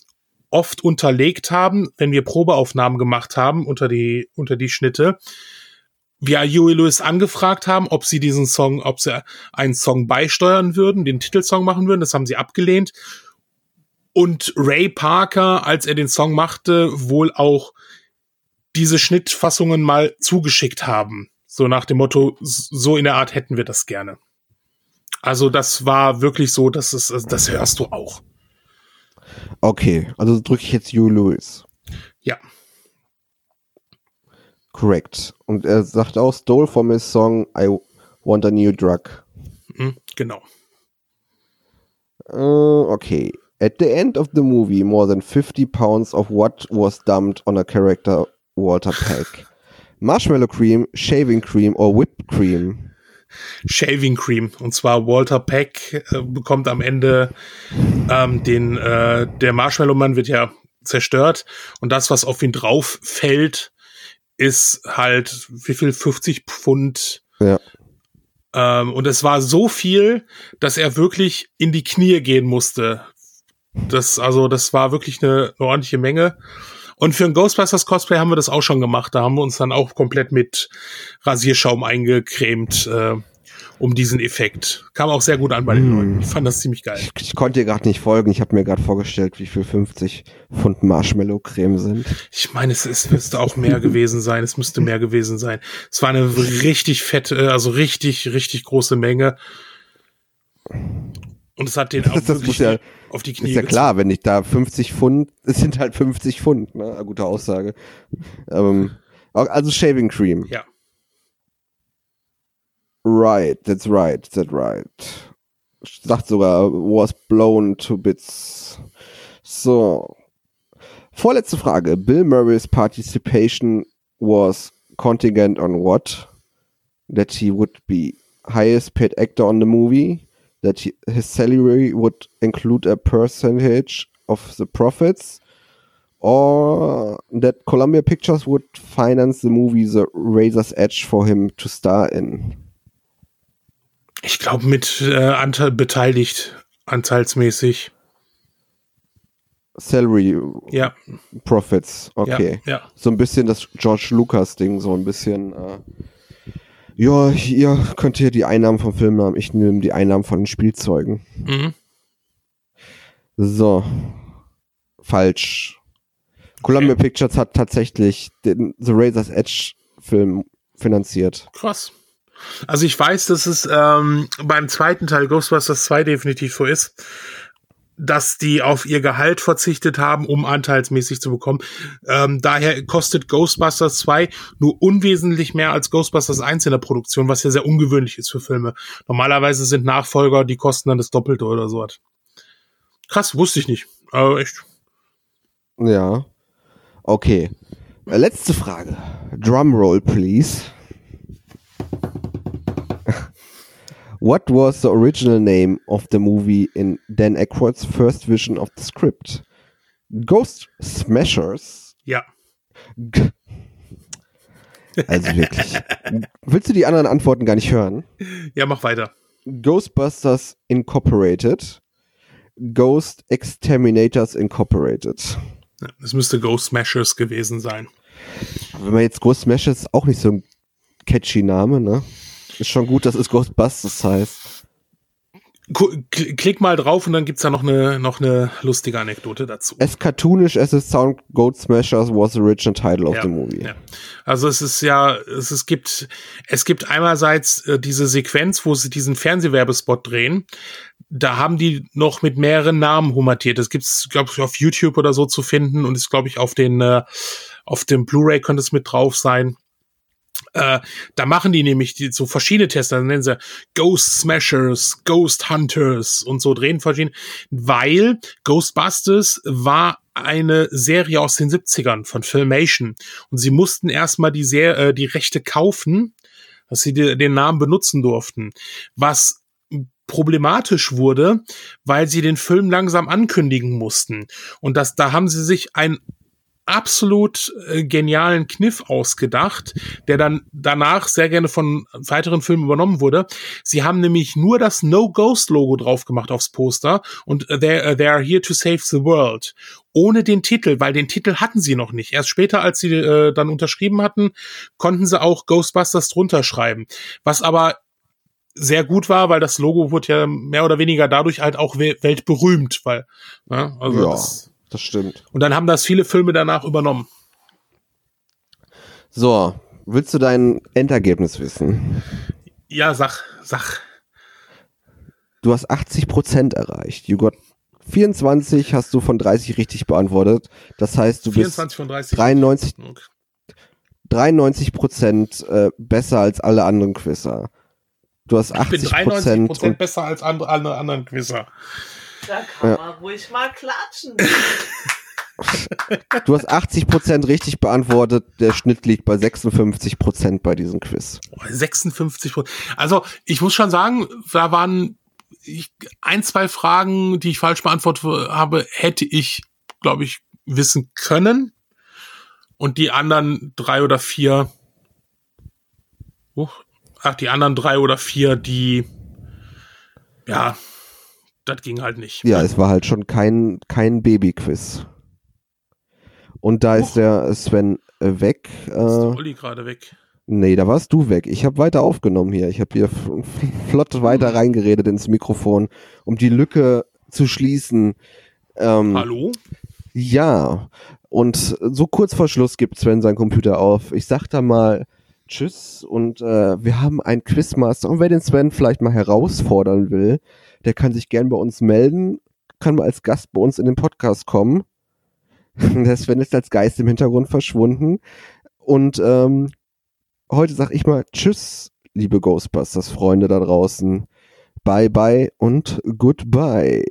oft unterlegt haben, wenn wir Probeaufnahmen gemacht haben unter die, unter die Schnitte. Wir Huey Lewis angefragt haben, ob sie diesen Song, ob sie einen Song beisteuern würden, den Titelsong machen würden. Das haben sie abgelehnt. Und Ray Parker, als er den Song machte, wohl auch diese Schnittfassungen mal zugeschickt haben. So nach dem Motto, so in der Art hätten wir das gerne. Also das war wirklich so, dass es, das hörst du auch. Okay, also drücke ich jetzt Huey Lewis. Ja. Correct. Und er sagt auch, stole from his song I Want a New Drug. Mhm, genau. Uh, okay. At the end of the movie, more than 50 pounds of what was dumped on a character Walter Peck? Marshmallow cream, shaving cream or whipped cream? Shaving Cream. Und zwar Walter Peck äh, bekommt am Ende ähm, den, äh, der Marshmallow-Mann wird ja zerstört und das, was auf ihn drauf fällt, ist halt, wie viel? 50 Pfund. Ja. Ähm, und es war so viel, dass er wirklich in die Knie gehen musste. Das, also, das war wirklich eine, eine ordentliche Menge. Und für ein Ghostbusters Cosplay haben wir das auch schon gemacht. Da haben wir uns dann auch komplett mit Rasierschaum eingecremt, äh, um diesen Effekt. Kam auch sehr gut an bei den Mm. Leuten. Ich fand das ziemlich geil. Ich, ich konnte dir gerade nicht folgen. Ich habe mir gerade vorgestellt, wie viel 50 Pfund Marshmallow-Creme sind. Ich meine, es, es müsste auch mehr gewesen sein. Es müsste mehr gewesen sein. Es war eine richtig fette, also richtig, richtig große Menge. Und es hat den auch Das wirklich muss ja- auf die Knie Ist ja klar, wenn ich da 50 Pfund, es sind halt 50 Pfund, ne? Gute Aussage. Ähm, also Shaving Cream. Ja. Right, that's right, that's right. Sagt sogar, was blown to bits. So. Vorletzte Frage. Bill Murray's participation was contingent on what? That he would be highest paid actor on the movie? That he, his salary would include a percentage of the profits? Or that Columbia Pictures would finance the movie The Razor's Edge for him to star in? Ich glaube, mit äh, Anteil beteiligt, anteilsmäßig. Salary Ja, Profits, okay. ja, ja. So ein bisschen das George Lucas Ding, so ein bisschen. Äh, ja, ihr könnt hier die Einnahmen vom Film haben, ich nehme die Einnahmen von den Spielzeugen. Mhm. So. Falsch. Columbia Pictures hat tatsächlich den The Razor's Edge Film finanziert. Krass. Also ich weiß, dass es ähm, beim zweiten Teil Ghostbusters 2 definitiv so ist, dass die auf ihr Gehalt verzichtet haben, um anteilsmäßig zu bekommen. Ähm, daher kostet Ghostbusters 2 nur unwesentlich mehr als Ghostbusters 1 in der Produktion, was ja sehr ungewöhnlich ist für Filme. Normalerweise sind Nachfolger, die kosten dann das Doppelte oder so. Krass, wusste ich nicht. Aber echt. Ja. Okay. Äh, Letzte Frage. Drumroll, please. What was the original name of the movie in Dan Aykroyd's first vision of the script? Ghost Smashers? Ja. G also wirklich. Willst du die anderen Antworten gar nicht hören? Ja, mach weiter. Ghostbusters Incorporated. Ghost Exterminators Incorporated. Ja, Es müsste Ghost Smashers gewesen sein. Wenn man jetzt Ghost Smashers ist auch nicht so ein catchy Name, ne? Ist schon gut, dass es Ghostbusters heißt. klick mal drauf und dann gibt's da noch eine, noch eine lustige Anekdote dazu. As cartoonish as the sound Goat Smashers was the original title of ja, the movie. Ja. Also es ist ja, es, es gibt, es gibt einerseits äh, diese Sequenz, wo sie diesen Fernsehwerbespot drehen. Da haben die noch mit mehreren Namen humatiert. Das gibt's, glaube ich, auf YouTube oder so zu finden und ist, glaube ich, auf den, äh, auf dem Blu-ray könnte es mit drauf sein. Äh, da machen die nämlich die, so verschiedene Tests, dann nennen sie Ghost Smashers, Ghost Hunters und so drehen verschiedene, weil Ghostbusters war eine Serie aus den 70ern von Filmation. Und sie mussten erstmal die, Ser äh, die Rechte kaufen, dass sie die, den Namen benutzen durften, was problematisch wurde, weil sie den Film langsam ankündigen mussten. Und das, da haben sie sich ein absolut äh, genialen Kniff ausgedacht, der dann danach sehr gerne von weiteren Filmen übernommen wurde. Sie haben nämlich nur das No Ghost Logo drauf gemacht aufs Poster und uh, they, uh, they are here to save the world. Ohne den Titel, weil den Titel hatten sie noch nicht. Erst später, als sie äh, dann unterschrieben hatten, konnten sie auch Ghostbusters drunter schreiben. Was aber sehr gut war, weil das Logo wurde ja mehr oder weniger dadurch halt auch weltberühmt, weil, ne, also Ja. das, Das stimmt. und dann haben das viele Filme danach übernommen. So, willst du dein Endergebnis wissen? Ja, sag, sag. Du hast 80% erreicht. You got 24 hast du von 30 richtig beantwortet. Das heißt, du 24 von 30. bist 93, Okay. 93% äh, besser als alle anderen Quizzer. Du hast Ich bin 80% 93 Prozent besser als andere, alle anderen Quizzer. Da kann Ja. man ruhig mal klatschen. du hast 80% richtig beantwortet. Der Schnitt liegt bei 56% bei diesem Quiz. Oh, 56 Prozent. Also, ich muss schon sagen, da waren ich, ein, zwei Fragen, die ich falsch beantwortet habe, hätte ich, glaube ich, wissen können. Und die anderen drei oder vier, Huch, ach, die anderen drei oder vier, die, ja, das ging halt nicht. Ja, es war halt schon kein, kein Baby-Quiz. Und da ist Huch. der Sven äh, weg. Ist der Äh, Olli gerade weg. nee, da warst du weg. Ich habe weiter aufgenommen hier. Ich habe hier flott Hm. weiter reingeredet ins Mikrofon, um die Lücke zu schließen. Ähm, Hallo? Ja, und so kurz vor Schluss gibt Sven seinen Computer auf. Ich sag da mal Tschüss und äh, wir haben einen Quizmaster. Und wer den Sven vielleicht mal herausfordern will, der kann sich gern bei uns melden, kann mal als Gast bei uns in den Podcast kommen. Der Sven ist als Geist im Hintergrund verschwunden. Und ähm, heute sag ich mal Tschüss, liebe Ghostbusters-Freunde da draußen. Bye bye und goodbye.